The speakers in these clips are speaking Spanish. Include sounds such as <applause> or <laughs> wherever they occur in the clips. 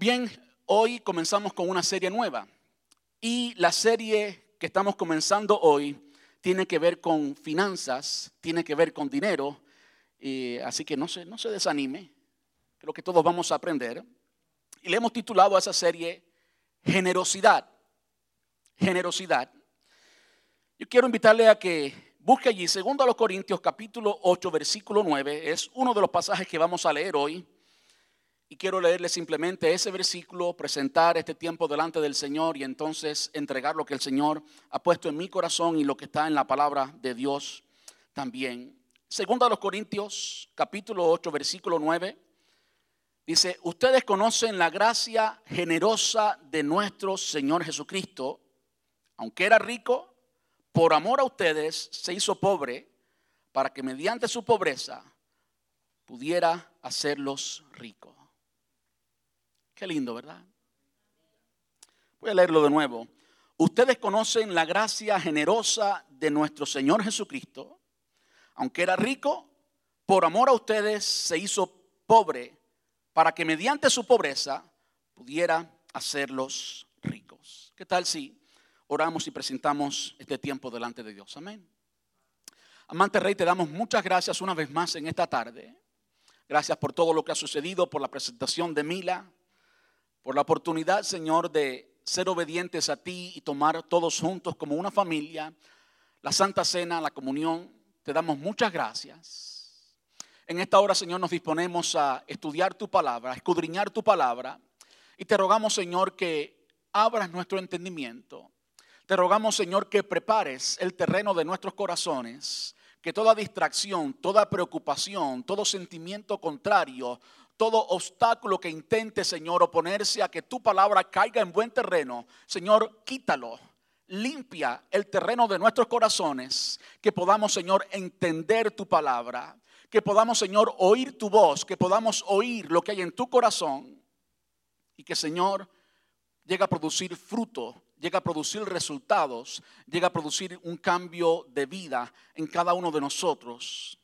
Bien, hoy comenzamos con una serie nueva y la serie que estamos comenzando hoy tiene que ver con finanzas, tiene que ver con dinero, así que no se, no se desanime, creo que todos vamos a aprender. Y le hemos titulado a esa serie Generosidad, Generosidad. Yo quiero invitarle a que busque allí, segundo a los Corintios capítulo 8, versículo 9, es uno de los pasajes que vamos a leer hoy. Y quiero leerle simplemente ese versículo, presentar este tiempo delante del Señor y entonces entregar lo que el Señor ha puesto en mi corazón y lo que está en la palabra de Dios también. Segundo a los Corintios, capítulo 8, versículo 9, dice, ustedes conocen la gracia generosa de nuestro Señor Jesucristo, aunque era rico, por amor a ustedes se hizo pobre para que mediante su pobreza pudiera hacerlos ricos. Qué lindo, ¿verdad? Voy a leerlo de nuevo. Ustedes conocen la gracia generosa de nuestro Señor Jesucristo. Aunque era rico, por amor a ustedes se hizo pobre para que mediante su pobreza pudiera hacerlos ricos. ¿Qué tal si oramos y presentamos este tiempo delante de Dios? Amén. Amante Rey, te damos muchas gracias una vez más en esta tarde. Gracias por todo lo que ha sucedido, por la presentación de Mila, por la oportunidad, Señor, de ser obedientes a ti y tomar todos juntos como una familia la Santa Cena, la comunión. Te damos muchas gracias. En esta hora, Señor, nos disponemos a estudiar tu palabra, a escudriñar tu palabra. Y te rogamos, Señor, que abras nuestro entendimiento. Te rogamos, Señor, que prepares el terreno de nuestros corazones, que toda distracción, toda preocupación, todo sentimiento contrario, todo obstáculo que intente, Señor, oponerse a que tu palabra caiga en buen terreno, Señor, quítalo. Limpia el terreno de nuestros corazones, que podamos, Señor, entender tu palabra, que podamos, Señor, oír tu voz, que podamos oír lo que hay en tu corazón y que, Señor, llegue a producir fruto, llegue a producir resultados, llegue a producir un cambio de vida en cada uno de nosotros.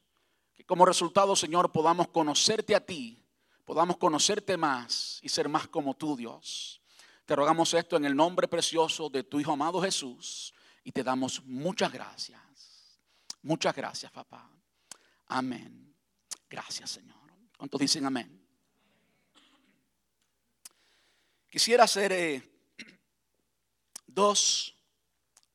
Que como resultado, Señor, podamos conocerte a ti podamos conocerte más y ser más como tú, Dios. Te rogamos esto en el nombre precioso de tu Hijo amado Jesús y te damos muchas gracias. Muchas gracias, papá. Amén. Gracias, Señor. ¿Cuántos dicen amén? Quisiera hacer eh, <clears throat> dos,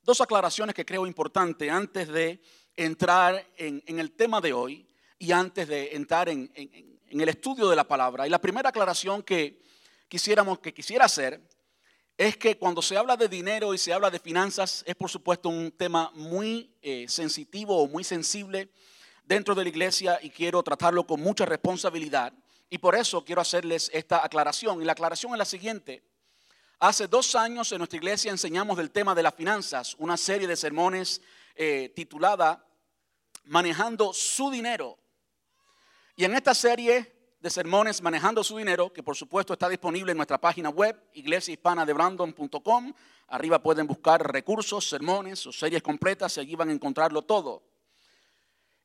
dos, aclaraciones que creo importantes antes de entrar en, el tema de hoy y antes de entrar en, en el estudio de la palabra. Y la primera aclaración que quisiéramos, que quisiera hacer, es que cuando se habla de dinero y se habla de finanzas, es por supuesto un tema muy eh, sensitivo o muy sensible dentro de la iglesia y quiero tratarlo con mucha responsabilidad. Y por eso quiero hacerles esta aclaración. Y la aclaración es la siguiente. Hace dos años en nuestra iglesia enseñamos del tema de las finanzas, una serie de sermones eh, titulada Manejando su dinero. Y en esta serie de sermones Manejando su Dinero, que por supuesto está disponible en nuestra página web, iglesiahispanadebrandon.com, arriba pueden buscar recursos, sermones o series completas y allí van a encontrarlo todo.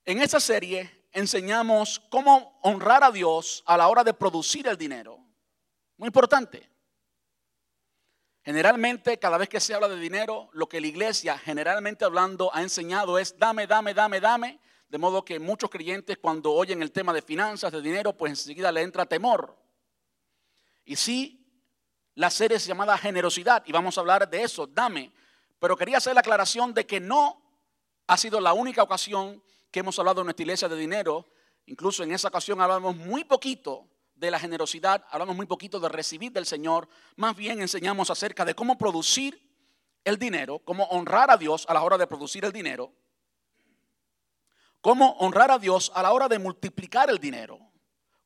En esta serie enseñamos cómo honrar a Dios a la hora de producir el dinero. Muy importante. Generalmente, cada vez que se habla de dinero, lo que la iglesia, generalmente hablando, ha enseñado es dame, dame, dame, dame, de modo que muchos creyentes cuando oyen el tema de finanzas, de dinero, pues enseguida le entra temor. Y sí, la serie es llamada generosidad y vamos a hablar de eso, dame. Pero quería hacer la aclaración de que no ha sido la única ocasión que hemos hablado en nuestra iglesia de dinero. Incluso en esa ocasión hablamos muy poquito de la generosidad, hablamos muy poquito de recibir del Señor. Más bien enseñamos acerca de cómo producir el dinero, cómo honrar a Dios a la hora de producir el dinero Cómo honrar a Dios a la hora de multiplicar el dinero.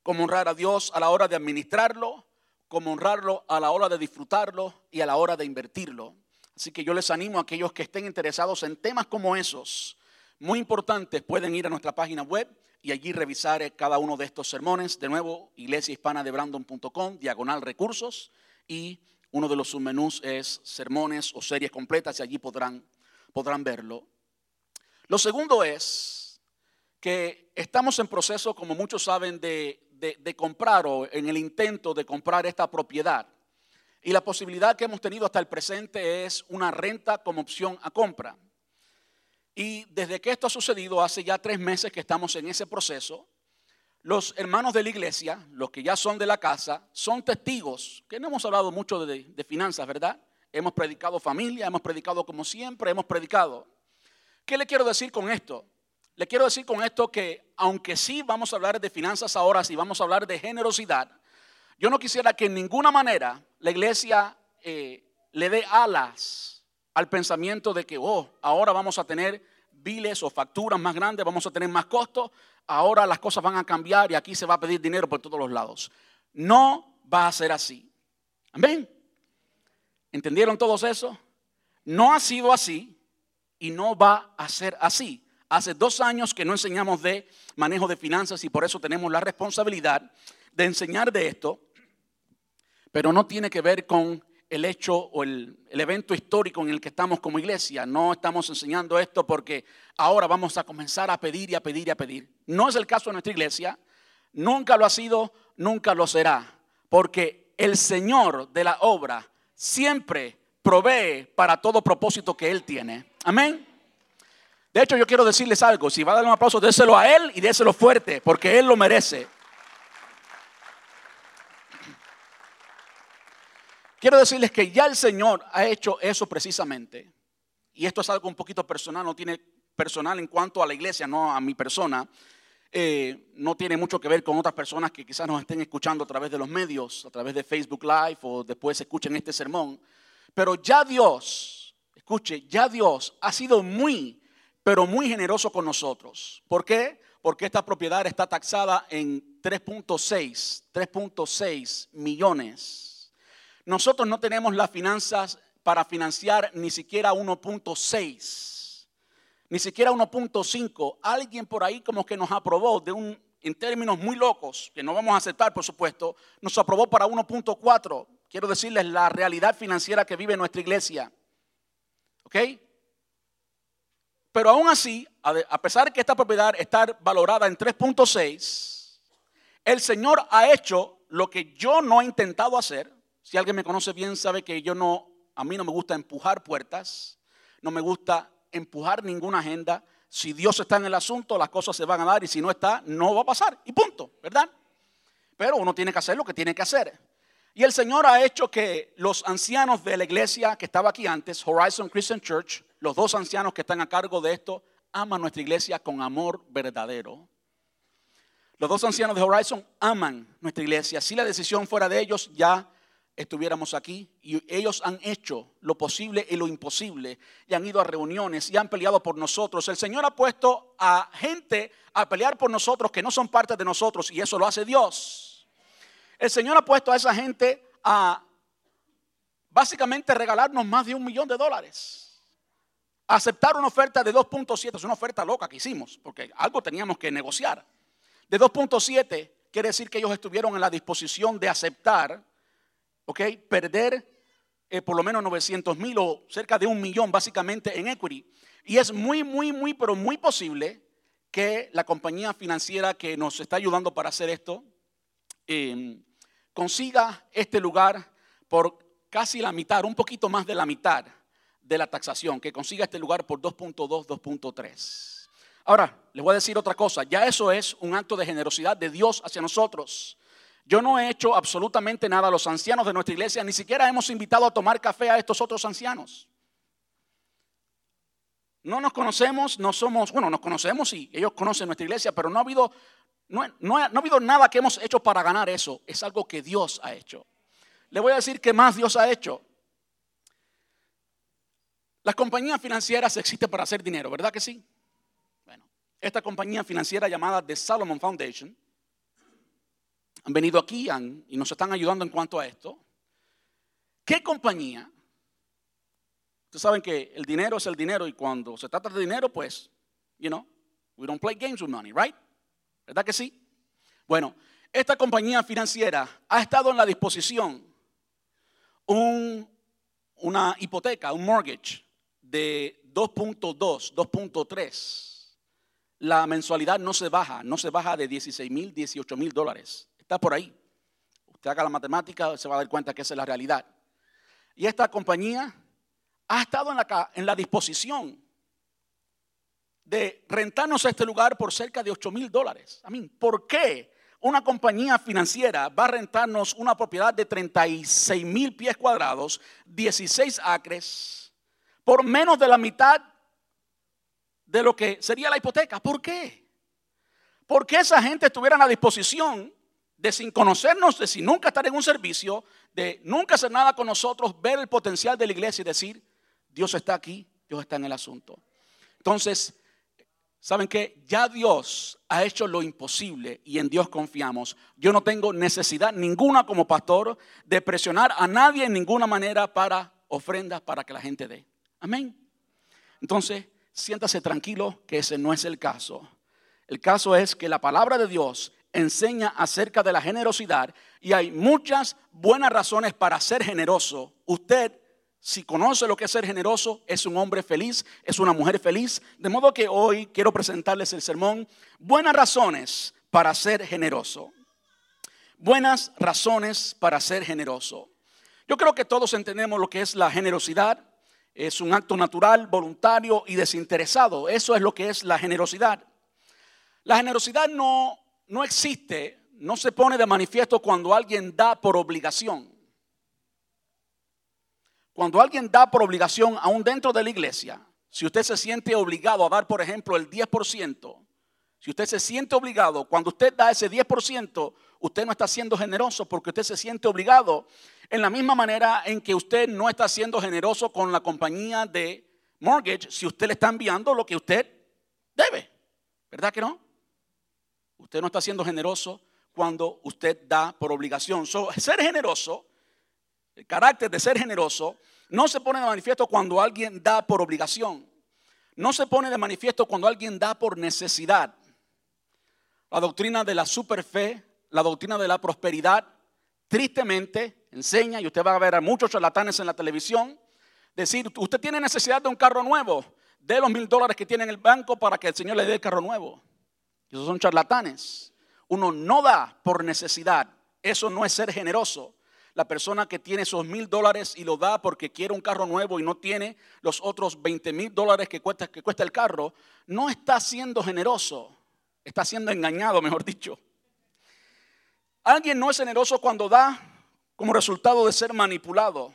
Cómo honrar a Dios a la hora de administrarlo. Cómo honrarlo a la hora de disfrutarlo y a la hora de invertirlo. Así que yo les animo a aquellos que estén interesados en temas como esos, muy importantes, pueden ir a nuestra página web y allí revisar cada uno de estos sermones. De nuevo, iglesiahispanadebrandon.com, diagonal recursos. Y uno de los submenús es sermones o series completas y allí podrán, podrán verlo. Lo segundo es que estamos en proceso, como muchos saben, de de, comprar o en el intento de comprar esta propiedad. Y la posibilidad que hemos tenido hasta el presente es una renta como opción a compra. Y desde que esto ha sucedido, hace ya tres meses que estamos en ese proceso, los hermanos de la iglesia, los que ya son de la casa, son testigos, que no hemos hablado mucho de, de finanzas, ¿verdad? Hemos predicado familia, hemos predicado como siempre, hemos predicado. ¿Qué le quiero decir con esto? Le quiero decir con esto que aunque sí vamos a hablar de finanzas ahora, sí vamos a hablar de generosidad, yo no quisiera que en ninguna manera la iglesia eh, le dé alas al pensamiento de que, oh, ahora vamos a tener biles o facturas más grandes, vamos a tener más costos, ahora las cosas van a cambiar y aquí se va a pedir dinero por todos los lados. No va a ser así. Amén. ¿Entendieron todos eso? No ha sido así y no va a ser así. Hace dos años que no enseñamos de manejo de finanzas y por eso tenemos la responsabilidad de enseñar de esto, pero no tiene que ver con el hecho o el, evento histórico en el que estamos como iglesia. No estamos enseñando esto porque ahora vamos a comenzar a pedir y a pedir y a pedir. No es el caso de nuestra iglesia, nunca lo ha sido, nunca lo será, porque el Señor de la obra siempre provee para todo propósito que Él tiene. Amén. De hecho, yo quiero decirles algo. Si va a dar un aplauso, déselo a Él y déselo fuerte, porque Él lo merece. Quiero decirles que ya el Señor ha hecho eso precisamente. Y esto es algo un poquito personal, no tiene personal en cuanto a la iglesia, no a mi persona. Eh, no tiene mucho que ver con otras personas que quizás nos estén escuchando a través de los medios, a través de Facebook Live o después escuchen este sermón. Pero ya Dios, escuche, ya Dios ha sido muy, pero muy generoso con nosotros. ¿Por qué? Porque esta propiedad está taxada en 3.6, 3.6 millones. Nosotros no tenemos las finanzas para financiar ni siquiera 1.6 ni siquiera 1.5. Alguien por ahí como que nos aprobó de un, en términos muy locos, que no vamos a aceptar, por supuesto, nos aprobó para 1.4. Quiero decirles la realidad financiera que vive nuestra iglesia. ¿Ok? Pero aún así, a pesar de que esta propiedad está valorada en 3.6, el Señor ha hecho lo que yo no he intentado hacer. Si alguien me conoce bien sabe que yo no, a mí no me gusta empujar puertas, no me gusta empujar ninguna agenda. Si Dios está en el asunto, las cosas se van a dar y si no está, no va a pasar. Y punto, ¿verdad? Pero uno tiene que hacer lo que tiene que hacer. Y el Señor ha hecho que los ancianos de la iglesia que estaba aquí antes, Horizon Christian Church, los dos ancianos que están a cargo de esto, aman nuestra iglesia con amor verdadero. Los dos ancianos de Horizon aman nuestra iglesia. Si la decisión fuera de ellos, ya estuviéramos aquí y ellos han hecho lo posible y lo imposible y han ido a reuniones y han peleado por nosotros. El Señor ha puesto a gente a pelear por nosotros que no son parte de nosotros y eso lo hace Dios. El Señor ha puesto a esa gente a básicamente regalarnos más de un millón de dólares. Aceptar una oferta de 2.7, es una oferta loca que hicimos, porque algo teníamos que negociar. De 2.7 quiere decir que ellos estuvieron en la disposición de aceptar ¿ok? Perder eh, por lo menos 900 mil o cerca de un millón básicamente en equity. Y es muy, muy, muy, pero muy posible que la compañía financiera que nos está ayudando para hacer esto em, consiga este lugar por casi la mitad, un poquito más de la mitad de la taxación, que consiga este lugar por 2.2, 2.3. Ahora, les voy a decir otra cosa, ya eso es un acto de generosidad de Dios hacia nosotros. Yo no he hecho absolutamente nada a los ancianos de nuestra iglesia, ni siquiera hemos invitado a tomar café a estos otros ancianos. No nos conocemos, no somos, bueno, nos conocemos y ellos conocen nuestra iglesia, pero no ha habido, no, no ha habido nada que hemos hecho para ganar eso. Es algo que Dios ha hecho. Le voy a decir que más Dios ha hecho. Las compañías financieras existen para hacer dinero, ¿verdad que sí? Bueno, esta compañía financiera llamada The Salomon Foundation han venido aquí y nos están ayudando en cuanto a esto. ¿Qué compañía? Ustedes saben que el dinero es el dinero y cuando se trata de dinero, pues, you know, we don't play games with money, right? ¿Verdad que sí? Bueno, esta compañía financiera ha estado en la disposición un, una hipoteca, un mortgage de 2.2, 2.3 la mensualidad no se baja, no se baja de 16 mil, 18 mil dólares. Está por ahí. Usted haga la matemática, se va a dar cuenta que esa es la realidad. Y esta compañía ha estado en la, disposición de rentarnos este lugar por cerca de 8 mil dólares. A mí, ¿por qué una compañía financiera va a rentarnos una propiedad de 36 mil pies cuadrados, 16 acres, por menos de la mitad de lo que sería la hipoteca? ¿Por qué? Porque esa gente estuviera a disposición de sin conocernos, de sin nunca estar en un servicio, de nunca hacer nada con nosotros, ver el potencial de la iglesia y decir, Dios está aquí, Dios está en el asunto. Entonces, ¿saben qué? Ya Dios ha hecho lo imposible y en Dios confiamos. Yo no tengo necesidad ninguna como pastor de presionar a nadie en ninguna manera para ofrendas para que la gente dé. Amén. Entonces, siéntase tranquilo que ese no es el caso. El caso es que la palabra de Dios enseña acerca de la generosidad y hay muchas buenas razones para ser generoso. Usted, si conoce lo que es ser generoso, es un hombre feliz, es una mujer feliz. De modo que hoy quiero presentarles el sermón, buenas razones para ser generoso. Buenas razones para ser generoso. Yo creo que todos entendemos lo que es la generosidad. Es un acto natural, voluntario y desinteresado. Eso es lo que es la generosidad. La generosidad no no existe, no se pone de manifiesto cuando alguien da por obligación. Cuando alguien da por obligación, aún dentro de la iglesia, si usted se siente obligado a dar, por ejemplo, el 10%, si usted se siente obligado, cuando usted da ese 10%, usted no está siendo generoso porque usted se siente obligado. En la misma manera en que usted no está siendo generoso con la compañía de mortgage si usted le está enviando lo que usted debe. ¿Verdad que no? Usted no está siendo generoso cuando usted da por obligación. ser generoso, el carácter de ser generoso, no se pone de manifiesto cuando alguien da por obligación. No se pone de manifiesto cuando alguien da por necesidad. La doctrina de la superfe, la doctrina de la prosperidad, tristemente enseña, y usted va a ver a muchos charlatanes en la televisión, decir, usted tiene necesidad de un carro nuevo, de los mil dólares que tiene en el banco para que el Señor le dé el carro nuevo. Esos son charlatanes. Uno no da por necesidad. Eso no es ser generoso. La persona que tiene esos mil dólares y lo da porque quiere un carro nuevo y no tiene los otros 20 mil dólares que cuesta, que cuesta el carro, no está siendo generoso. Está siendo engañado, mejor dicho. Alguien no es generoso cuando da como resultado de ser manipulado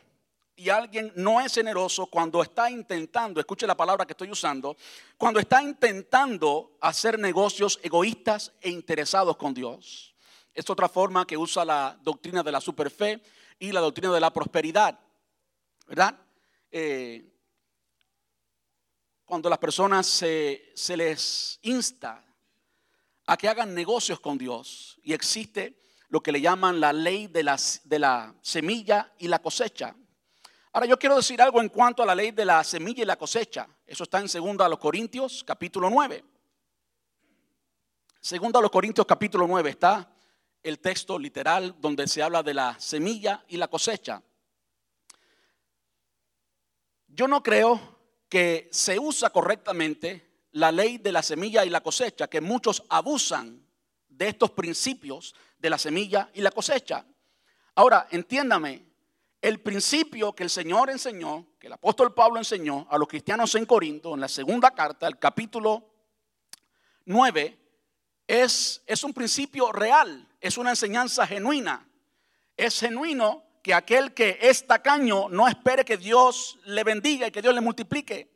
y alguien no es generoso cuando está intentando, escuche la palabra que estoy usando, cuando está intentando hacer negocios egoístas e interesados con Dios. Es otra forma que usa la doctrina de la superfe y la doctrina de la prosperidad. ¿Verdad? Eh, cuando las personas se, se les insta a que hagan negocios con Dios y existe lo que le llaman la ley de, las, de la semilla y la cosecha. Ahora yo quiero decir algo en cuanto a la ley de la semilla y la cosecha. Eso está en 2 los Corintios capítulo 9. Segundo a los Corintios capítulo 9 está el texto literal donde se habla de la semilla y la cosecha. Yo no creo que se usa correctamente la ley de la semilla y la cosecha, que muchos abusan de estos principios de la semilla y la cosecha. Ahora, entiéndame, el principio que el Señor enseñó, que el apóstol Pablo enseñó a los cristianos en Corinto, en la segunda carta, el capítulo 9, es, es un principio real, es una enseñanza genuina. Es genuino que aquel que es tacaño no espere que Dios le bendiga y que Dios le multiplique.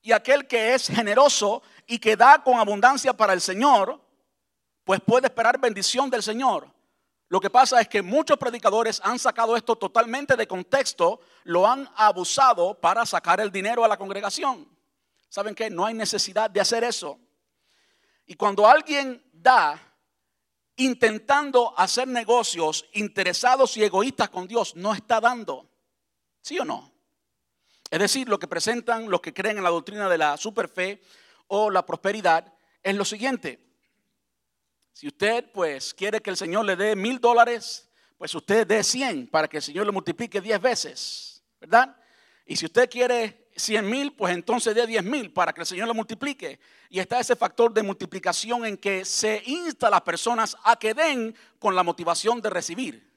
Y aquel que es generoso y que da con abundancia para el Señor, pues puede esperar bendición del Señor. Lo que pasa es que muchos predicadores han sacado esto totalmente de contexto, lo han abusado para sacar el dinero a la congregación. ¿Saben qué? No hay necesidad de hacer eso. Y cuando alguien da intentando hacer negocios interesados y egoístas con Dios, no está dando. ¿Sí o no? Es decir, lo que presentan los que creen en la doctrina de la superfe o la prosperidad es lo siguiente. Si usted pues quiere que el Señor le dé mil dólares, pues usted dé cien para que el Señor le multiplique diez veces, ¿verdad? Y si usted quiere 100 mil, pues entonces dé 10 mil para que el Señor lo multiplique. Y está ese factor de multiplicación en que se insta a las personas a que den con la motivación de recibir.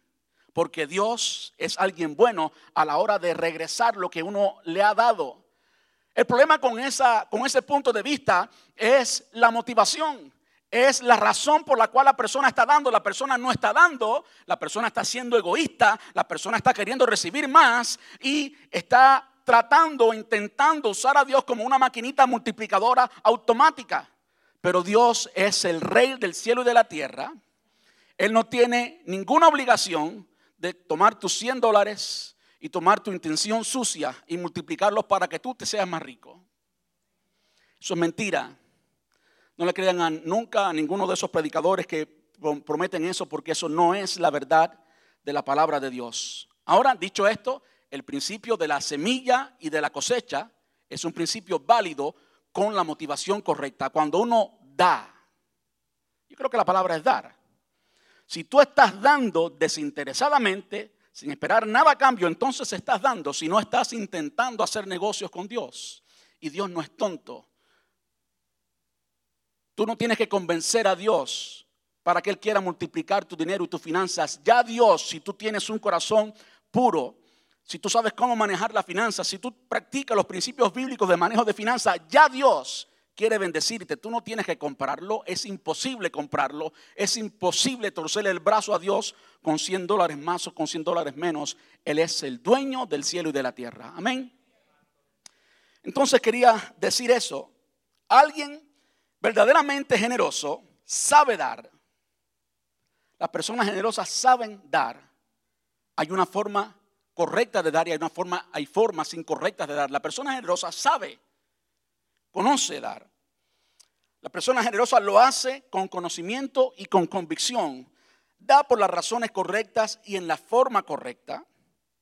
Porque Dios es alguien bueno a la hora de regresar lo que uno le ha dado. El problema con, esa, con ese punto de vista es la motivación es la razón por la cual la persona está dando. La persona no está dando, la persona está siendo egoísta, la persona está queriendo recibir más y está tratando, intentando usar a Dios como una maquinita multiplicadora automática. Pero Dios es el rey del cielo y de la tierra. Él no tiene ninguna obligación de tomar tus 100 dólares y tomar tu intención sucia y multiplicarlos para que tú te seas más rico. Eso es mentira. No le crean nunca a ninguno de esos predicadores que prometen eso porque eso no es la verdad de la palabra de Dios. Ahora, dicho esto, el principio de la semilla y de la cosecha es un principio válido con la motivación correcta. Cuando uno da, yo creo que la palabra es dar. Si tú estás dando desinteresadamente, sin esperar nada a cambio, entonces estás dando si no estás intentando hacer negocios con Dios. Y Dios no es tonto. Tú no tienes que convencer a Dios para que Él quiera multiplicar tu dinero y tus finanzas. Ya Dios, si tú tienes un corazón puro, si tú sabes cómo manejar las finanzas, si tú practicas los principios bíblicos de manejo de finanzas, ya Dios quiere bendecirte. Tú no tienes que comprarlo, es imposible comprarlo, es imposible torcerle el brazo a Dios con 100 dólares más o con 100 dólares menos. Él es el dueño del cielo y de la tierra. Amén. Entonces quería decir eso. Alguien verdaderamente generoso sabe dar. Las personas generosas saben dar. Hay una forma correcta de dar y hay una forma, hay formas incorrectas de dar. La persona generosa sabe, conoce dar. La persona generosa lo hace con conocimiento y con convicción. Da por las razones correctas y en la forma correcta.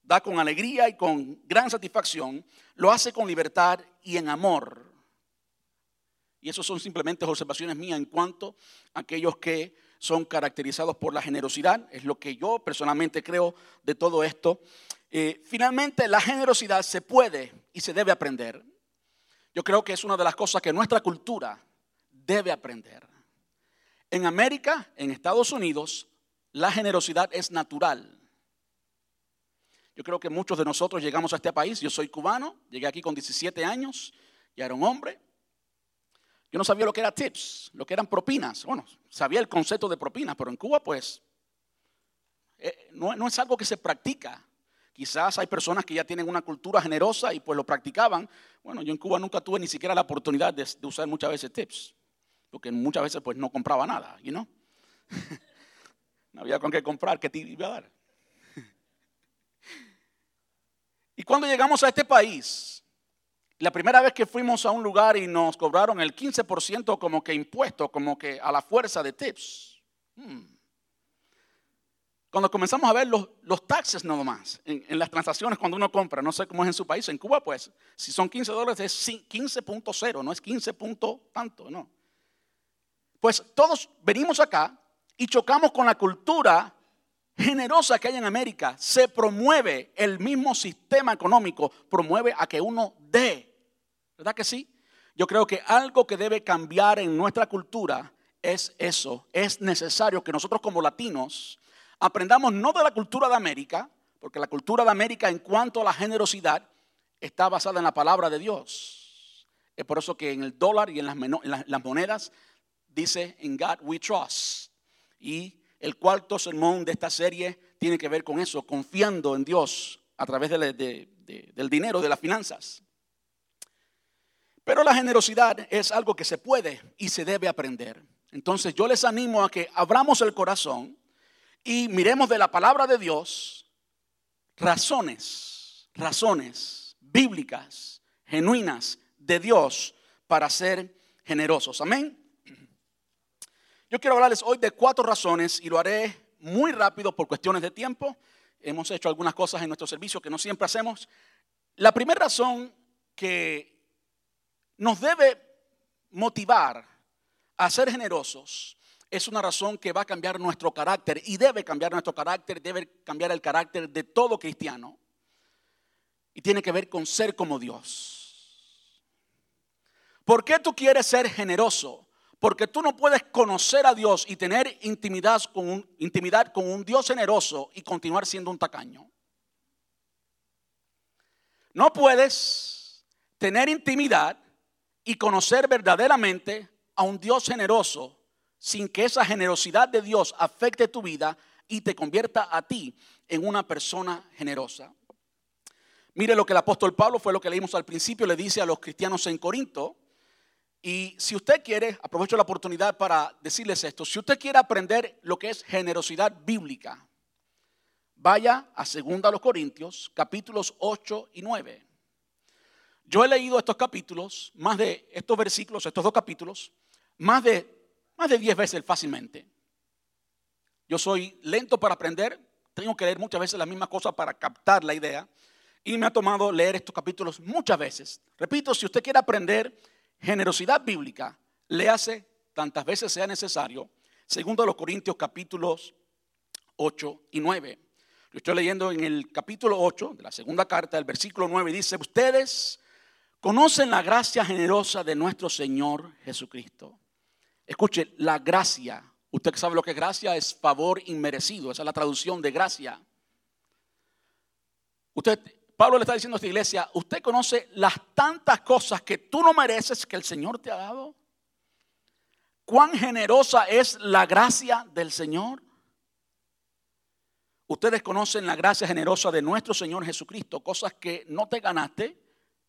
Da con alegría y con gran satisfacción. Lo hace con libertad y en amor. Y eso son simplemente observaciones mías en cuanto a aquellos que son caracterizados por la generosidad. Es lo que yo personalmente creo de todo esto. Eh, finalmente, la generosidad se puede y se debe aprender. Yo creo que es una de las cosas que nuestra cultura debe aprender. En América, en Estados Unidos, la generosidad es natural. Yo creo que muchos de nosotros llegamos a este país, yo soy cubano, llegué aquí con 17 años, ya era un hombre, yo no sabía lo que era tips, lo que eran propinas. Bueno, sabía el concepto de propinas, pero en Cuba pues eh, no, es algo que se practica. Quizás hay personas que ya tienen una cultura generosa y pues lo practicaban. Bueno, yo en Cuba nunca tuve ni siquiera la oportunidad de, usar muchas veces tips, porque muchas veces pues no compraba nada, ¿y no? <laughs> no había con qué comprar, ¿qué te iba a dar? <laughs> y cuando llegamos a este país, la primera vez que fuimos a un lugar y nos cobraron el 15% como que impuesto, como que a la fuerza de tips. Hmm. Cuando comenzamos a ver los, los taxes nomás en, en, las transacciones cuando uno compra, no sé cómo es en su país, en Cuba pues, si son 15 dólares es 15.0, no es 15 tanto, no. Pues todos venimos acá y chocamos con la cultura generosa que hay en América, se promueve el mismo sistema económico, promueve a que uno dé. ¿Verdad que sí? Yo creo que algo que debe cambiar en nuestra cultura es eso. Es necesario que nosotros como latinos aprendamos no de la cultura de América, porque la cultura de América en cuanto a la generosidad está basada en la palabra de Dios. Es por eso que en el dólar y en las, monedas dice, in God we trust. Y el cuarto sermón de esta serie tiene que ver con eso, confiando en Dios a través del dinero, de las finanzas. Pero la generosidad es algo que se puede y se debe aprender. Entonces yo les animo a que abramos el corazón y miremos de la palabra de Dios razones, razones bíblicas, genuinas de Dios para ser generosos. Amén. Yo quiero hablarles hoy de cuatro razones y lo haré muy rápido por cuestiones de tiempo. Hemos hecho algunas cosas en nuestro servicio que no siempre hacemos. La primera razón que nos debe motivar a ser generosos es una razón que va a cambiar nuestro carácter y debe cambiar nuestro carácter, debe cambiar el carácter de todo cristiano. Y tiene que ver con ser como Dios. ¿Por qué tú quieres ser generoso? Porque tú no puedes conocer a Dios y tener intimidad con un, intimidad con un Dios generoso y continuar siendo un tacaño. No puedes tener intimidad y conocer verdaderamente a un Dios generoso sin que esa generosidad de Dios afecte tu vida y te convierta a ti en una persona generosa. Mire lo que el apóstol Pablo fue lo que leímos al principio, le dice a los cristianos en Corinto. Y si usted quiere, aprovecho la oportunidad para decirles esto, si usted quiere aprender lo que es generosidad bíblica, vaya a 2 los Corintios, capítulos 8 y 9. Yo he leído estos capítulos, más de estos versículos, estos dos capítulos, más de más de 10 veces fácilmente. Yo soy lento para aprender, tengo que leer muchas veces la misma cosa para captar la idea. Y me ha tomado leer estos capítulos muchas veces. Repito, si usted quiere aprender generosidad bíblica, léase tantas veces sea necesario. Segundo a los Corintios capítulos 8 y 9. Yo estoy leyendo en el capítulo 8 de la segunda carta, el versículo 9, dice, ustedes conocen la gracia generosa de nuestro Señor Jesucristo Escuche, la gracia. Usted sabe lo que es gracia, es favor inmerecido. Esa es la traducción de gracia. Usted, Pablo le está diciendo a esta iglesia, usted conoce las tantas cosas que tú no mereces que el Señor te ha dado. ¿Cuán generosa es la gracia del Señor? Ustedes conocen la gracia generosa de nuestro Señor Jesucristo, cosas que no te ganaste,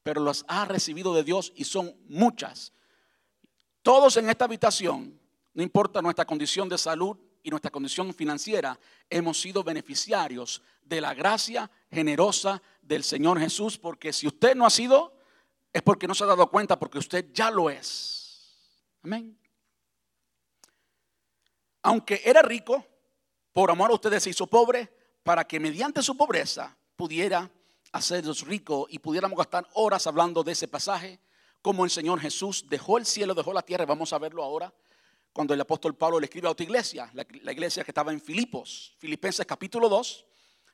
pero las has recibido de Dios y son muchas. Todos en esta habitación, no importa nuestra condición de salud y nuestra condición financiera, hemos sido beneficiarios de la gracia generosa del Señor Jesús, porque si usted no ha sido, es porque no se ha dado cuenta, porque usted ya lo es. Amén. Aunque era rico, por amor a ustedes se hizo pobre, para que mediante su pobreza pudiera hacerlos rico y pudiéramos gastar horas hablando de ese pasaje como el Señor Jesús dejó el cielo, dejó la tierra. Vamos a verlo ahora cuando el apóstol Pablo le escribe a otra iglesia, la, iglesia que estaba en Filipos, Filipenses capítulo 2.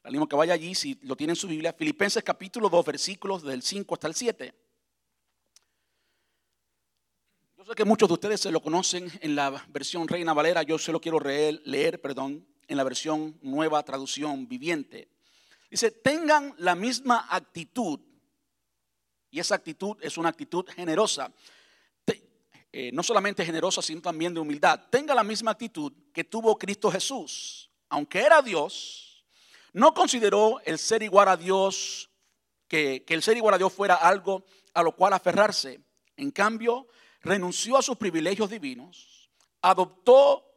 Animo que vaya allí si lo tiene en su Biblia. Filipenses capítulo 2, versículos del 5 hasta el 7. Yo sé que muchos de ustedes se lo conocen en la versión Reina Valera, yo se lo quiero leer, leer perdón, en la versión nueva traducción viviente. Dice, tengan la misma actitud y esa actitud es una actitud generosa. Eh, no solamente generosa, sino también de humildad. Tenga la misma actitud que tuvo Cristo Jesús. Aunque era Dios, no consideró el ser igual a Dios, que, que el ser igual a Dios fuera algo a lo cual aferrarse. En cambio, renunció a sus privilegios divinos, adoptó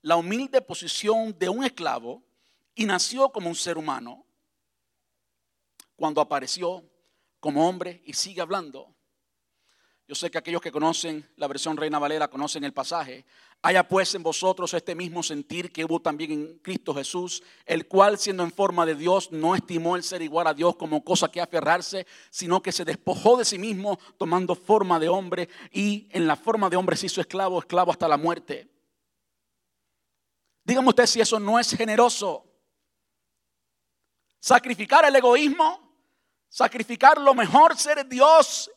la humilde posición de un esclavo y nació como un ser humano. Cuando apareció como hombre y sigue hablando. Yo sé que aquellos que conocen la versión Reina Valera conocen el pasaje. Haya pues en vosotros este mismo sentir que hubo también en Cristo Jesús, el cual siendo en forma de Dios no estimó el ser igual a Dios como cosa que aferrarse, sino que se despojó de sí mismo tomando forma de hombre y en la forma de hombre se hizo esclavo, esclavo hasta la muerte. Dígame usted si eso no es generoso. Sacrificar el egoísmo sacrificar lo mejor, ser Dios,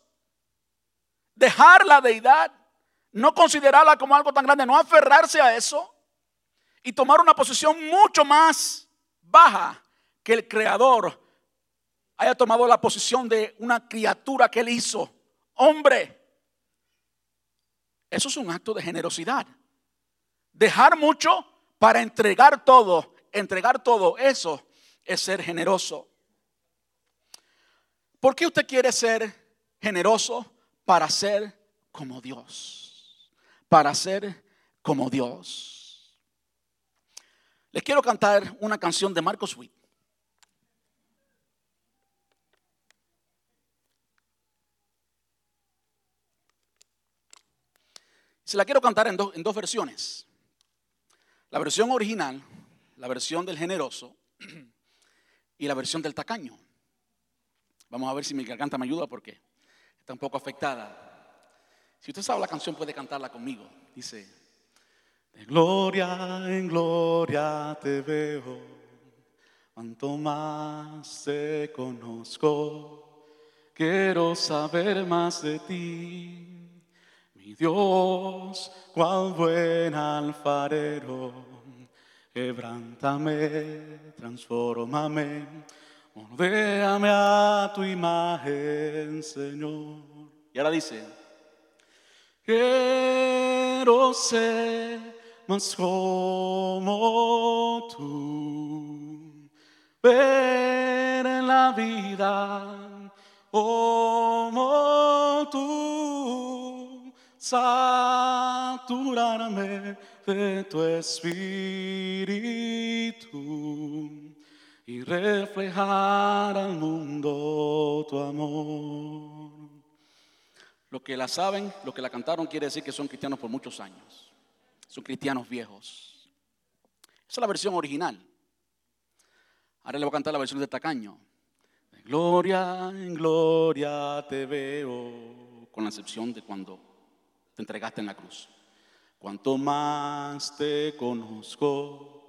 dejar la deidad, no considerarla como algo tan grande, no aferrarse a eso y tomar una posición mucho más baja que el Creador haya tomado la posición de una criatura que él hizo, hombre. Eso es un acto de generosidad. Dejar mucho para entregar todo, entregar todo, eso es ser generoso. ¿Por qué usted quiere ser generoso? Para ser como Dios. Para ser como Dios. Les quiero cantar una canción de Marcos Witt. Se la quiero cantar en, en dos versiones. La versión original, la versión del generoso <clears throat> y la versión del tacaño. Vamos a ver si mi garganta me ayuda porque está un poco afectada. Si usted sabe la canción, puede cantarla conmigo. Dice, de gloria en gloria te veo, cuanto más te conozco, quiero saber más de ti. Mi Dios, cual buen alfarero, quebrántame, transfórmame, moldéame a tu imagen, Señor. Y ahora dice, Quiero ser más como tú, ver en la vida como tú, saturarme de tu espíritu y reflejar al mundo tu amor. Los que la saben, los que la cantaron, quiere decir que son cristianos por muchos años. Son cristianos viejos. Esa es la versión original. Ahora le voy a cantar la versión de Tacaño. De gloria en gloria te veo, con la excepción de cuando te entregaste en la cruz. Cuanto más te conozco,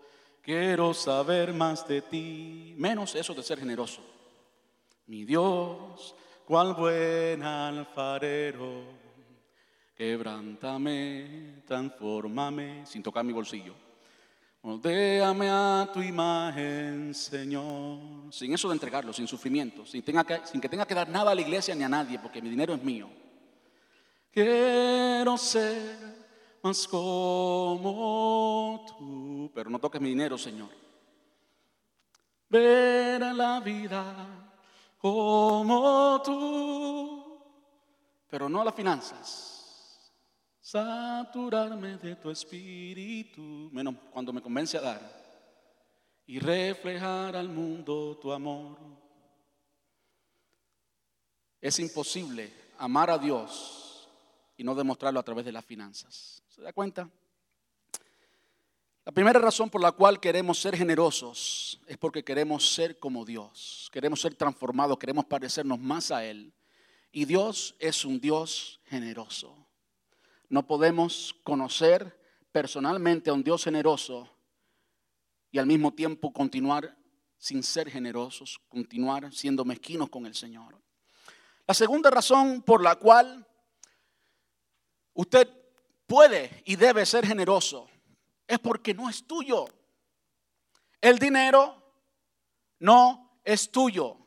quiero saber más de ti. Menos eso de ser generoso. Mi Dios, cual buen alfarero, quebrántame, transfórmame, Sin tocar mi bolsillo. moldéame a tu imagen, Señor. Sin eso de entregarlo, sin sufrimiento, sin, que, sin que tenga que dar nada a la iglesia ni a nadie, porque mi dinero es mío. Quiero ser más como tú, Pero no toques mi dinero, Señor. ver en la vida como tú, Pero no a las finanzas. saturarme de tu espíritu Menos cuando me convence a dar. y reflejar al mundo tu amor. Es imposible amar a Dios y no demostrarlo a través de las finanzas. ¿Se da cuenta? La primera razón por la cual queremos ser generosos es porque queremos ser como Dios. Queremos ser transformados, queremos parecernos más a Él. Y Dios es un Dios generoso. No podemos conocer personalmente a un Dios generoso y al mismo tiempo continuar sin ser generosos, continuar siendo mezquinos con el Señor. La segunda razón por la cual usted puede y debe ser generoso es porque no es tuyo. El dinero no es tuyo.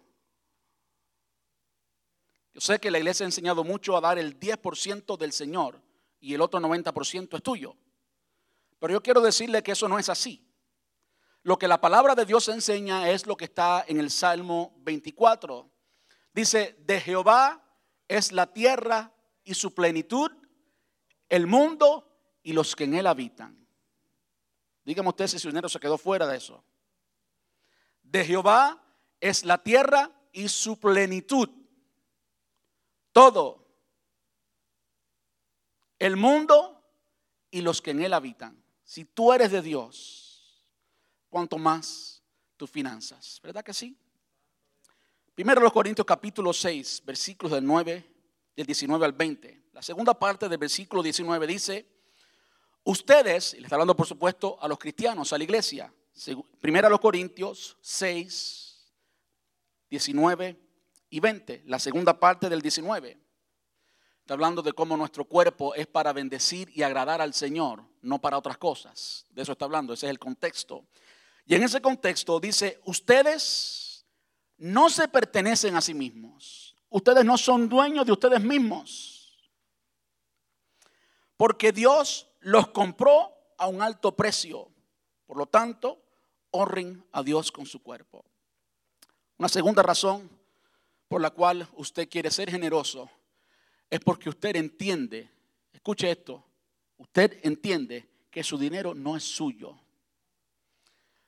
Yo sé que la iglesia ha enseñado mucho a dar el 10% del Señor y el otro 90% es tuyo. Pero yo quiero decirle que eso no es así. Lo que la palabra de Dios enseña es lo que está en el Salmo 24. Dice, de Jehová es la tierra y su plenitud, el mundo y los que en él habitan. Dígame usted si su dinero se quedó fuera de eso. De Jehová es la tierra y su plenitud. Todo. El mundo y los que en él habitan. Si tú eres de Dios, cuanto más tus finanzas. ¿Verdad que sí? Primero los Corintios capítulo 6, versículos del 9, del 19 al 20. La segunda parte del versículo 19 dice, ustedes, y le está hablando por supuesto a los cristianos, a la iglesia, primero los Corintios 6, 19 y 20, la segunda parte del 19. Está hablando de cómo nuestro cuerpo es para bendecir y agradar al Señor, no para otras cosas. De eso está hablando, ese es el contexto. Y en ese contexto dice, ustedes no se pertenecen a sí mismos. Ustedes no son dueños de ustedes mismos. Porque Dios los compró a un alto precio. Por lo tanto, honren a Dios con su cuerpo. Una segunda razón por la cual usted quiere ser generoso es porque usted entiende, escuche esto, usted entiende que su dinero no es suyo.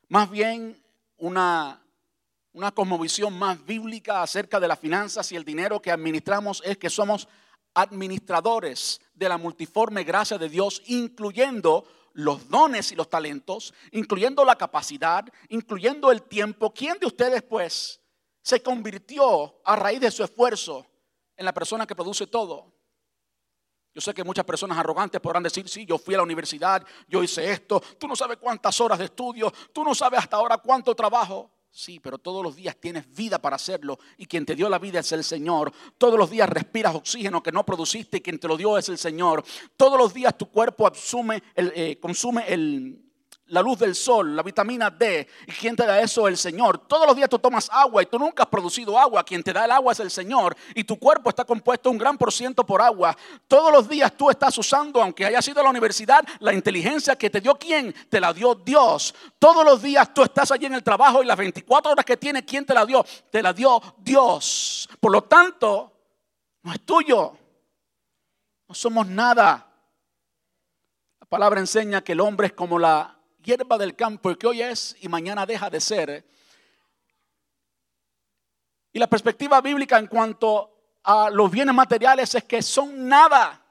Más bien una, una cosmovisión más bíblica acerca de las finanzas y el dinero que administramos es que somos administradores de la multiforme gracia de Dios, incluyendo los dones y los talentos, incluyendo la capacidad, incluyendo el tiempo. ¿Quién de ustedes pues se convirtió a raíz de su esfuerzo en la persona que produce todo? Yo sé que muchas personas arrogantes podrán decir, sí, yo fui a la universidad, yo hice esto, tú no sabes cuántas horas de estudio, tú no sabes hasta ahora cuánto trabajo. Sí, pero todos los días tienes vida para hacerlo y quien te dio la vida es el Señor. Todos los días respiras oxígeno que no produciste y quien te lo dio es el Señor. Todos los días tu cuerpo eh, consume el, la luz del sol, la vitamina D. ¿Y quién te da eso? El Señor. Todos los días tú tomas agua y tú nunca has producido agua. Quien te da el agua es el Señor. Y tu cuerpo está compuesto un gran por ciento por agua. Todos los días tú estás usando, aunque haya sido a la universidad, la inteligencia que te dio quién? Te la dio Dios. Todos los días tú estás allí en el trabajo y las 24 horas que tienes, ¿quién te la dio? Te la dio Dios. Por lo tanto, no es tuyo. No somos nada. La palabra enseña que el hombre es como la hierba del campo que hoy es y mañana deja de ser. Y la perspectiva bíblica en cuanto a los bienes materiales es que son nada.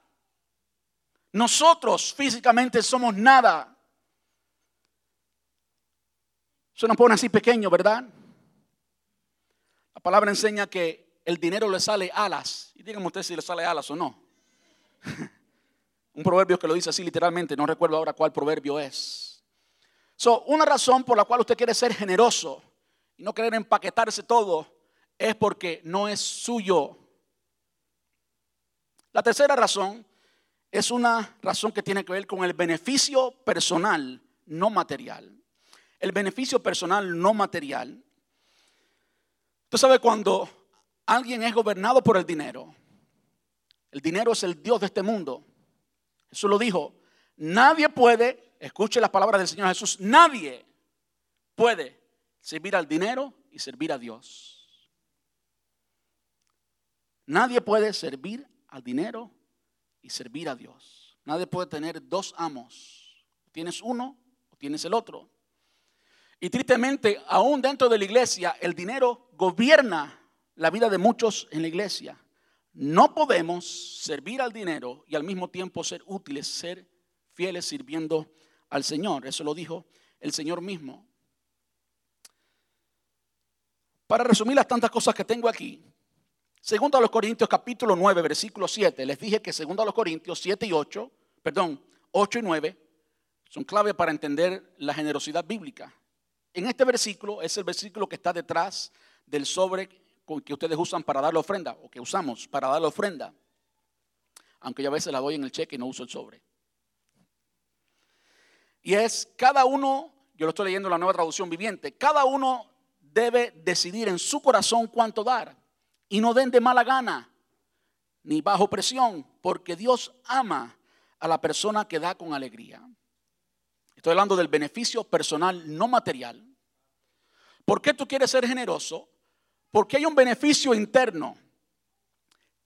Nosotros físicamente somos nada. Eso nos pone así pequeño, ¿verdad? La palabra enseña que el dinero le sale alas. Y díganme ustedes si le sale alas o no. <laughs> Un proverbio que lo dice así literalmente, no recuerdo ahora cuál proverbio es. So, una razón por la cual usted quiere ser generoso y no querer empaquetarse todo es porque no es suyo. La tercera razón es una razón que tiene que ver con el beneficio personal, no material. El beneficio personal, no material. Usted sabe cuando alguien es gobernado por el dinero, el dinero es el Dios de este mundo. Eso lo dijo. Nadie puede escuche las palabras del Señor Jesús, nadie puede servir al dinero y servir a Dios. Nadie puede servir al dinero y servir a Dios. Nadie puede tener dos amos. Tienes uno o tienes el otro. Y tristemente, aún dentro de la iglesia, el dinero gobierna la vida de muchos en la iglesia. No podemos servir al dinero y al mismo tiempo ser útiles, ser fieles sirviendo al Señor. Eso lo dijo el Señor mismo. Para resumir las tantas cosas que tengo aquí, segundo a los Corintios capítulo 9, versículo 7, les dije que segundo a los Corintios 7 y 8, perdón, 8 y 9, son clave para entender la generosidad bíblica. En este versículo es el versículo que está detrás del sobre que ustedes usan para dar la ofrenda, o que usamos para dar la ofrenda. Aunque yo a veces la doy en el cheque y no uso el sobre. Y es cada uno, yo lo estoy leyendo en la nueva traducción viviente, cada uno debe decidir en su corazón cuánto dar. Y no den de mala gana, ni bajo presión, porque Dios ama a la persona que da con alegría. Estoy hablando del beneficio personal no material. ¿Por qué tú quieres ser generoso? Porque hay un beneficio interno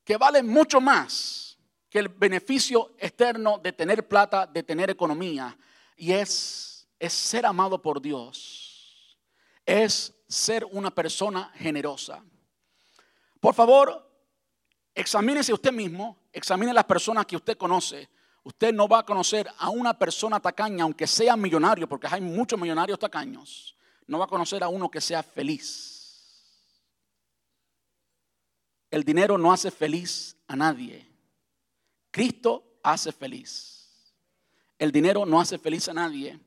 que vale mucho más que el beneficio externo de tener plata, de tener economía, y es, es ser amado por Dios. Es ser una persona generosa. Por favor, examínese usted mismo, examine las personas que usted conoce. Usted no va a conocer a una persona tacaña, aunque sea millonario, porque hay muchos millonarios tacaños. No va a conocer a uno que sea feliz. El dinero no hace feliz a nadie. Cristo hace feliz. El dinero no hace feliz a nadie.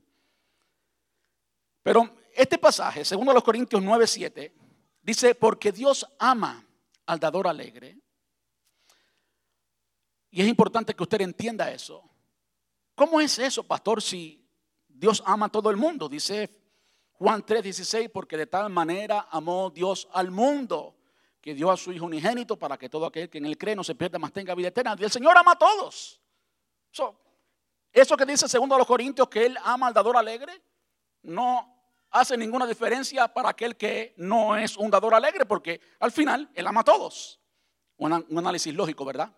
Pero este pasaje, segundo los Corintios 9, 7, dice, porque Dios ama al dador alegre. Y es importante que usted entienda eso. ¿Cómo es eso, pastor, si Dios ama a todo el mundo? Dice Juan 3, 16, porque de tal manera amó Dios al mundo que dio a su Hijo unigénito para que todo aquel que en él cree no se pierda, más tenga vida eterna. Y el Señor ama a todos. Eso que dice segundo a los Corintios que él ama al dador alegre, no hace ninguna diferencia para aquel que no es un dador alegre, porque al final él ama a todos. Un, análisis lógico, ¿verdad?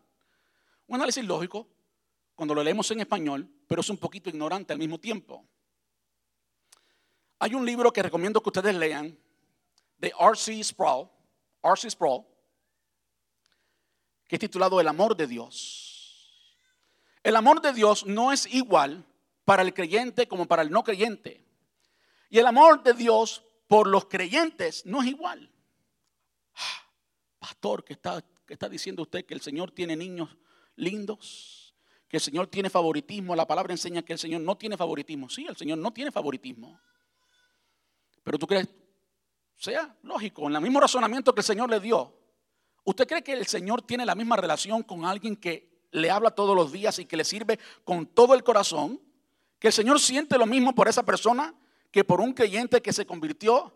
Un análisis lógico cuando lo leemos en español, pero es un poquito ignorante al mismo tiempo. Hay un libro que recomiendo que ustedes lean de R.C. Sproul, R.C. Sproul, que es titulado El amor de Dios. El amor de Dios no es igual para el creyente como para el no creyente. Y el amor de Dios por los creyentes no es igual. Ah, pastor, ¿qué está, está diciendo usted que el Señor tiene niños lindos? Que el Señor tiene favoritismo. La palabra enseña que el Señor no tiene favoritismo. Sí, el Señor no tiene favoritismo. Pero tú crees, sea lógico, en el mismo razonamiento que el Señor le dio. ¿Usted cree que el Señor tiene la misma relación con alguien que le habla todos los días y que le sirve con todo el corazón? ¿Que el Señor siente lo mismo por esa persona que por un creyente que se convirtió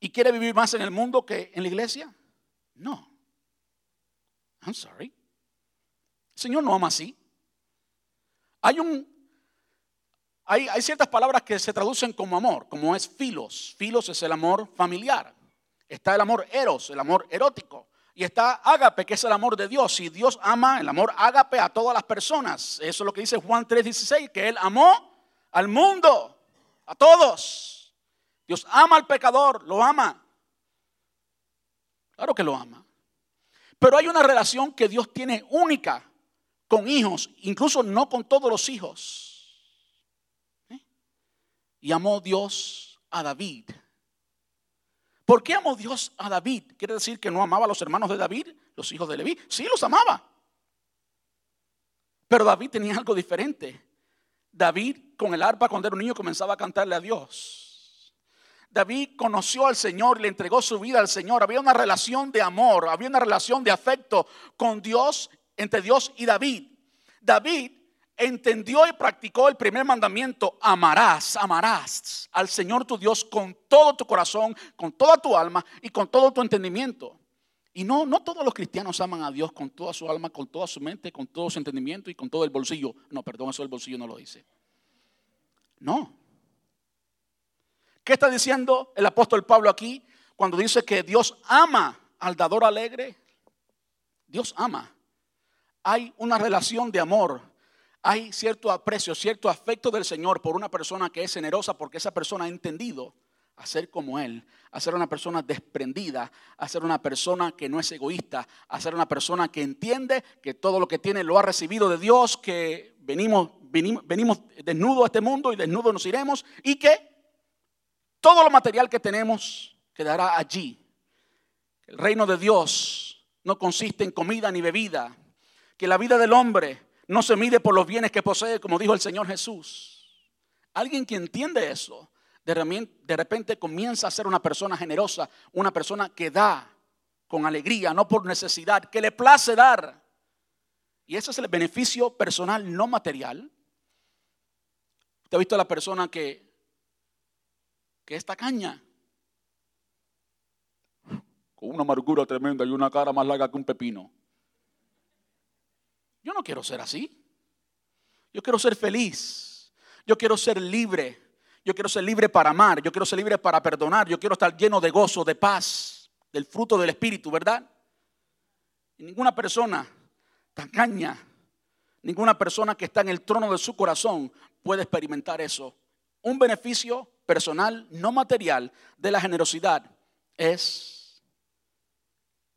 y quiere vivir más en el mundo que en la iglesia? No. I'm sorry. El Señor no ama así. Hay un hay, hay, ciertas palabras que se traducen como amor, como es filos. Filos es el amor familiar. Está el amor eros, el amor erótico. Y está ágape, que es el amor de Dios. Y Dios ama el amor ágape a todas las personas. Eso es lo que dice Juan 3:16, que Él amó al mundo, a todos. Dios ama al pecador, lo ama. Claro que lo ama. Pero hay una relación que Dios tiene única con hijos, incluso no con todos los hijos. ¿Eh? Y amó Dios a David. ¿Por qué amó Dios a David? ¿Quiere decir que no amaba a los hermanos de David, los hijos de Leví? Sí, los amaba. Pero David tenía algo diferente. David con el arpa cuando era un niño comenzaba a cantarle a Dios. David conoció al Señor, le entregó su vida al Señor. Había una relación de amor, había una relación de afecto con Dios, entre Dios y David. David entendió y practicó el primer mandamiento, amarás, amarás al Señor tu Dios con todo tu corazón, con toda tu alma y con todo tu entendimiento. Y no, no todos los cristianos aman a Dios con toda su alma, con toda su mente, con todo su entendimiento y con todo el bolsillo. No, perdón, eso del bolsillo no lo dice. No. ¿Qué está diciendo el apóstol Pablo aquí cuando dice que Dios ama al dador alegre? Dios ama. Hay una relación de amor hay cierto aprecio, cierto afecto del Señor por una persona que es generosa porque esa persona ha entendido a ser como Él, a ser una persona desprendida, a ser una persona que no es egoísta, a ser una persona que entiende que todo lo que tiene lo ha recibido de Dios, que venimos, venimos, venimos desnudos a este mundo y desnudos nos iremos y que todo lo material que tenemos quedará allí. El reino de Dios no consiste en comida ni bebida, que la vida del hombre no se mide por los bienes que posee, como dijo el Señor Jesús. Alguien que entiende eso, de repente comienza a ser una persona generosa, una persona que da con alegría, no por necesidad, que le place dar. Y ese es el beneficio personal no material. ¿Usted ha visto a la persona que, que es tacaña? Con una amargura tremenda y una cara más larga que un pepino. Yo no quiero ser así. Yo quiero ser feliz. Yo quiero ser libre. Yo quiero ser libre para amar. Yo quiero ser libre para perdonar. Yo quiero estar lleno de gozo, de paz, del fruto del Espíritu, ¿verdad? Y ninguna persona tacaña, ninguna persona que está en el trono de su corazón puede experimentar eso. Un beneficio personal, no material, de la generosidad es,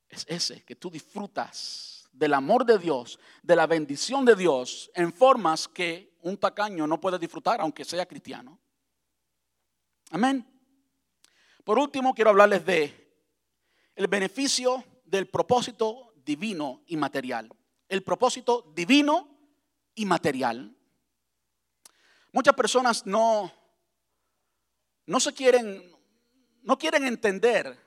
es ese, que tú disfrutas del amor de Dios, de la bendición de Dios, en formas que un tacaño no puede disfrutar, aunque sea cristiano. Amén. Por último, quiero hablarles de el beneficio del propósito divino y material. El propósito divino y material. Muchas personas no, no se quieren, no quieren entender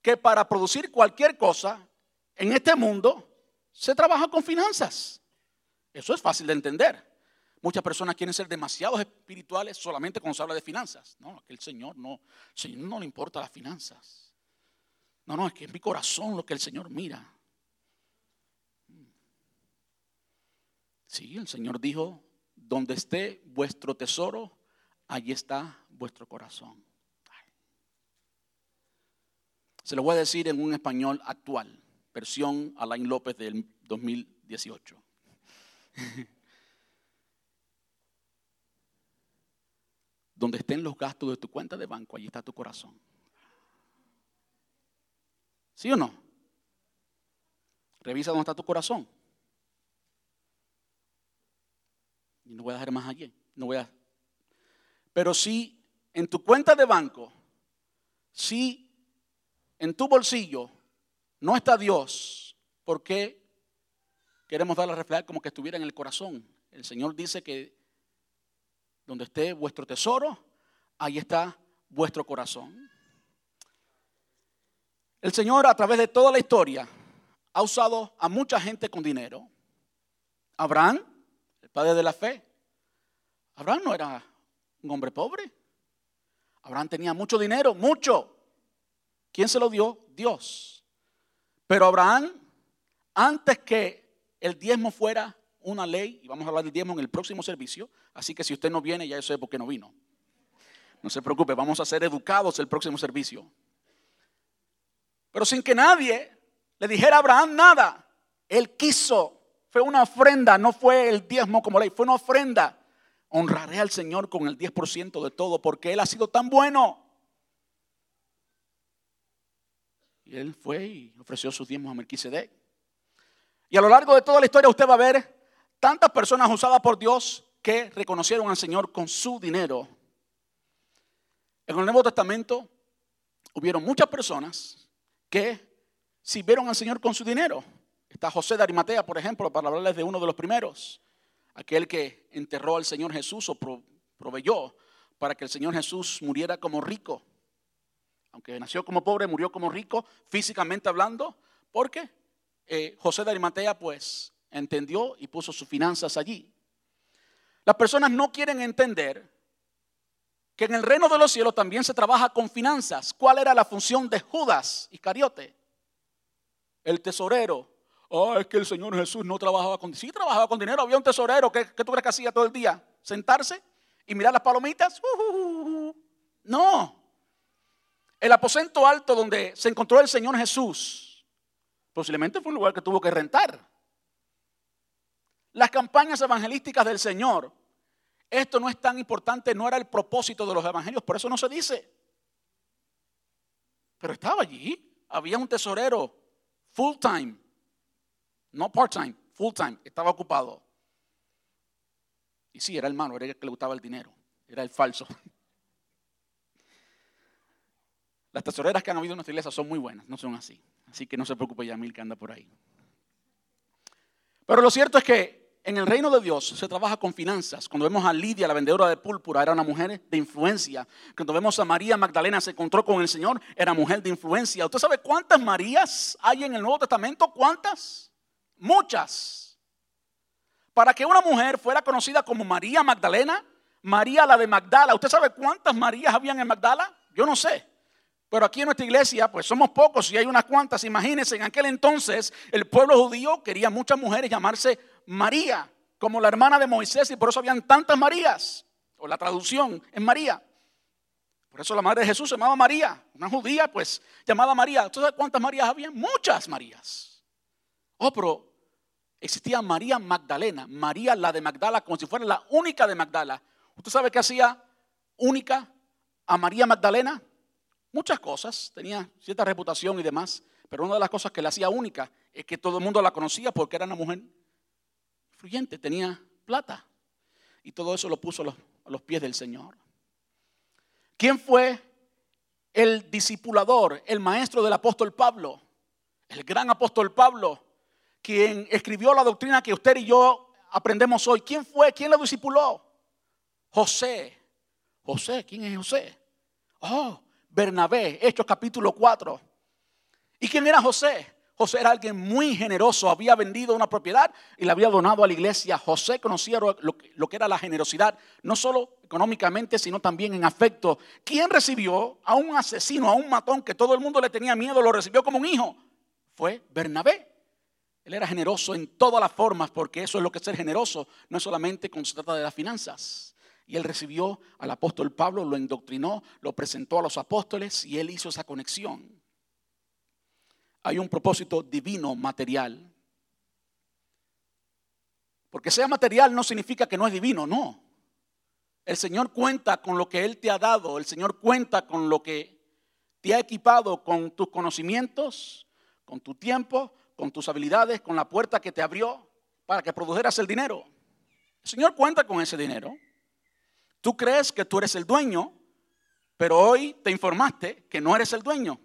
que para producir cualquier cosa en este mundo se trabaja con finanzas. Eso es fácil de entender. Muchas personas quieren ser demasiados espirituales solamente cuando se habla de finanzas. No, que el Señor no, Señor no le importa las finanzas. No, no, es que es mi corazón lo que el Señor mira. Sí, el Señor dijo, donde esté vuestro tesoro, allí está vuestro corazón. Se lo voy a decir en un español actual versión Alain López del 2018. <laughs> Donde estén los gastos de tu cuenta de banco, allí está tu corazón. ¿Sí o no? Revisa dónde está tu corazón. Y no voy a dejar más allí. No voy a. Pero si en tu cuenta de banco, si en tu bolsillo no está Dios, ¿por qué queremos darle a reflejar como que estuviera en el corazón? El Señor dice que donde esté vuestro tesoro, ahí está vuestro corazón. El Señor a través de toda la historia ha usado a mucha gente con dinero. Abraham, el padre de la fe. Abraham no era un hombre pobre. Abraham tenía mucho dinero, mucho. ¿Quién se lo dio? Dios. Pero Abraham, antes que el diezmo fuera una ley, y vamos a hablar del diezmo en el próximo servicio, así que si usted no viene, ya yo sé por qué no vino. No se preocupe, vamos a ser educados el próximo servicio. Pero sin que nadie le dijera a Abraham nada, él quiso. Fue una ofrenda, no fue el diezmo como ley, fue una ofrenda. Honraré al Señor con el 10% de todo porque Él ha sido tan bueno. Él fue y ofreció sus diezmos a Melquisedec. Y a lo largo de toda la historia usted va a ver tantas personas usadas por Dios que reconocieron al Señor con su dinero. En el Nuevo Testamento hubieron muchas personas que sirvieron al Señor con su dinero. Está José de Arimatea, por ejemplo, para hablarles de uno de los primeros, aquel que enterró al Señor Jesús o proveyó para que el Señor Jesús muriera como rico. Aunque nació como pobre, murió como rico, físicamente hablando, porque eh, José de Arimatea pues entendió y puso sus finanzas allí. Las personas no quieren entender que en el reino de los cielos también se trabaja con finanzas. ¿Cuál era la función de Judas Iscariote? El tesorero. Oh, es que el Señor Jesús no trabajaba con Sí, trabajaba con dinero. Había un tesorero. ¿Qué, tú crees que hacía todo el día? ¿Sentarse y mirar las palomitas? no. El aposento alto donde se encontró el Señor Jesús posiblemente fue un lugar que tuvo que rentar. Las campañas evangelísticas del Señor esto no es tan importante, no era el propósito de los evangelios, por eso no se dice. Pero estaba allí, había un tesorero full time, no part time, full time, estaba ocupado. Y sí, era el malo, era el que le gustaba el dinero, era el falso. Las tesoreras que han habido en nuestra iglesia son muy buenas, no son así. Así que no se preocupe, Yamil, que anda por ahí. Pero lo cierto es que en el reino de Dios se trabaja con finanzas. Cuando vemos a Lidia, la vendedora de púrpura, era una mujer de influencia. Cuando vemos a María Magdalena, se encontró con el Señor, era mujer de influencia. ¿Usted sabe cuántas Marías hay en el Nuevo Testamento? ¿Cuántas? Muchas. Para que una mujer fuera conocida como María Magdalena, María la de Magdala. ¿Usted sabe cuántas Marías habían en Magdala? Yo no sé. Pero aquí en nuestra iglesia, pues somos pocos y hay unas cuantas. Imagínense, en aquel entonces el pueblo judío quería muchas mujeres llamarse María, como la hermana de Moisés, y por eso habían tantas Marías, o la traducción es María. Por eso la madre de Jesús se llamaba María, una judía, pues llamada María. ¿Usted sabe cuántas Marías había? Muchas Marías. Oh, pero existía María Magdalena, María la de Magdala, como si fuera la única de Magdala. ¿Usted sabe qué hacía única a María Magdalena? Muchas cosas, tenía cierta reputación y demás, pero una de las cosas que la hacía única es que todo el mundo la conocía porque era una mujer influyente, tenía plata. Y todo eso lo puso a los, pies del Señor. ¿Quién fue el discipulador, el maestro del apóstol Pablo? El gran apóstol Pablo, quien escribió la doctrina que usted y yo aprendemos hoy. ¿Quién fue? ¿Quién lo discipuló? José. José, ¿quién es José? Oh, Bernabé, Hechos capítulo 4. ¿Y quién era José? José era alguien muy generoso, había vendido una propiedad y la había donado a la iglesia. José conocía lo, que era la generosidad, no solo económicamente, sino también en afecto. ¿Quién recibió a un asesino, a un matón que todo el mundo le tenía miedo, lo recibió como un hijo? Fue Bernabé. Él era generoso en todas las formas, porque eso es lo que es ser generoso, no es solamente cuando se trata de las finanzas. Y él recibió al apóstol Pablo, lo indoctrinó, lo presentó a los apóstoles y él hizo esa conexión. Hay un propósito divino material. Porque sea material no significa que no es divino, no. El Señor cuenta con lo que Él te ha dado, el Señor cuenta con lo que te ha equipado, con tus conocimientos, con tu tiempo, con tus habilidades, con la puerta que te abrió para que produjeras el dinero. El Señor cuenta con ese dinero. Tú crees que tú eres el dueño, pero hoy te informaste que no eres el dueño.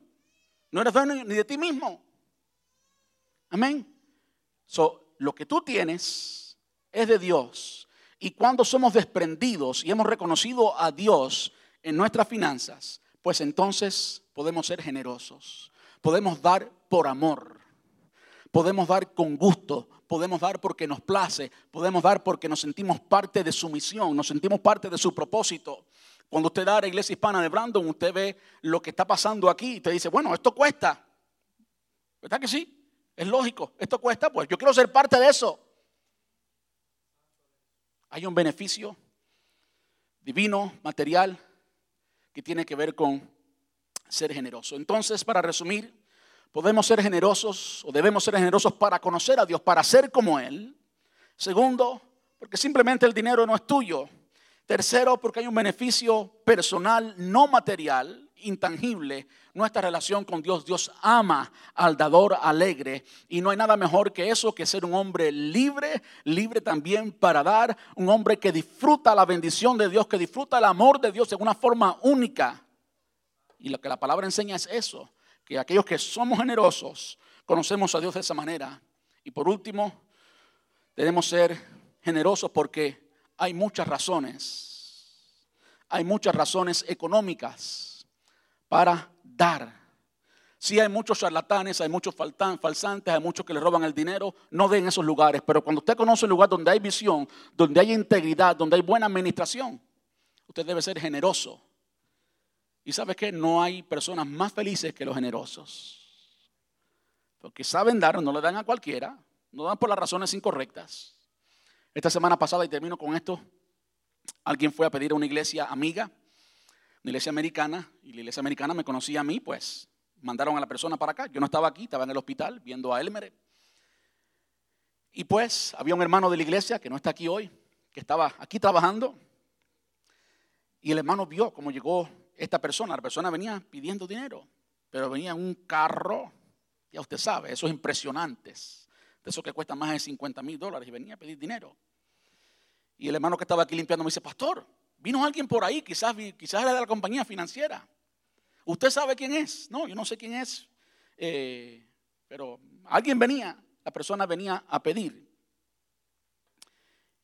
No eres dueño ni de ti mismo. Amén. So, lo que tú tienes es de Dios. Y cuando somos desprendidos y hemos reconocido a Dios en nuestras finanzas, pues entonces podemos ser generosos. Podemos dar por amor. Podemos dar con gusto. Podemos dar porque nos place. Podemos dar porque nos sentimos parte de su misión. Nos sentimos parte de su propósito. Cuando usted da a la iglesia hispana de Brandon, usted ve lo que está pasando aquí y te dice, bueno, esto cuesta. ¿Verdad que sí? Es lógico. Esto cuesta, pues yo quiero ser parte de eso. Hay un beneficio divino, material, que tiene que ver con ser generoso. Entonces, para resumir, podemos ser generosos o debemos ser generosos para conocer a Dios, para ser como Él. Segundo, porque simplemente el dinero no es tuyo. Tercero, porque hay un beneficio personal, no material, intangible, nuestra relación con Dios. Dios ama al dador alegre y no hay nada mejor que eso, que ser un hombre libre, libre también para dar, un hombre que disfruta la bendición de Dios, que disfruta el amor de Dios de una forma única. Y lo que la palabra enseña es eso, que aquellos que somos generosos conocemos a Dios de esa manera. Y por último, debemos ser generosos porque hay muchas razones. Hay muchas razones económicas para dar. Si hay muchos charlatanes, hay muchos falsantes, hay muchos que le roban el dinero, no den esos lugares. Pero cuando usted conoce un lugar donde hay visión, donde hay integridad, donde hay buena administración, usted debe ser generoso y sabes que no hay personas más felices que los generosos. Porque saben dar, no le dan a cualquiera, no dan por las razones incorrectas. Esta semana pasada, y termino con esto, alguien fue a pedir a una iglesia amiga, una iglesia americana, y la iglesia americana me conocía a mí, pues mandaron a la persona para acá. Yo no estaba aquí, estaba en el hospital viendo a Elmer. Y pues había un hermano de la iglesia que no está aquí hoy, que estaba aquí trabajando. Y el hermano vio cómo llegó esta persona, la persona venía pidiendo dinero, pero venía en un carro, ya usted sabe, esos impresionantes, de esos que cuestan más de 50 mil dólares, y venía a pedir dinero. Y el hermano que estaba aquí limpiando me dice, pastor, vino alguien por ahí, quizás, quizás era de la compañía financiera. ¿Usted sabe quién es? No, yo no sé quién es, eh, pero alguien venía, la persona venía a pedir.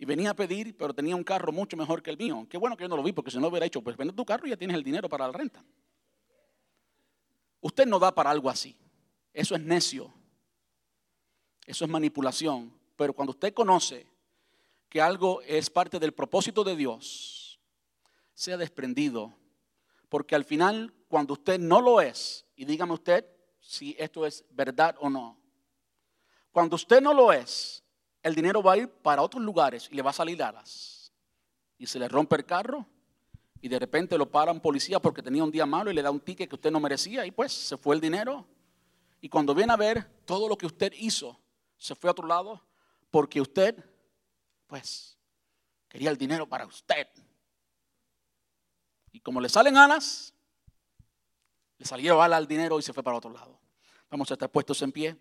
Y venía a pedir, pero tenía un carro mucho mejor que el mío. Qué bueno que yo no lo vi, porque si no hubiera hecho, pues vende tu carro y ya tienes el dinero para la renta. Usted no da para algo así. Eso es necio. Eso es manipulación. Pero cuando usted conoce que algo es parte del propósito de Dios, sea desprendido. Porque al final, cuando usted no lo es, y dígame usted si esto es verdad o no, cuando usted no lo es, el dinero va a ir para otros lugares y le va a salir alas. Y se le rompe el carro y de repente lo para un policía porque tenía un día malo y le da un ticket que usted no merecía y pues se fue el dinero. Y cuando viene a ver todo lo que usted hizo, se fue a otro lado porque usted, pues, quería el dinero para usted. Y como le salen alas, le salió alas al dinero y se fue para otro lado. Vamos a estar puestos en pie.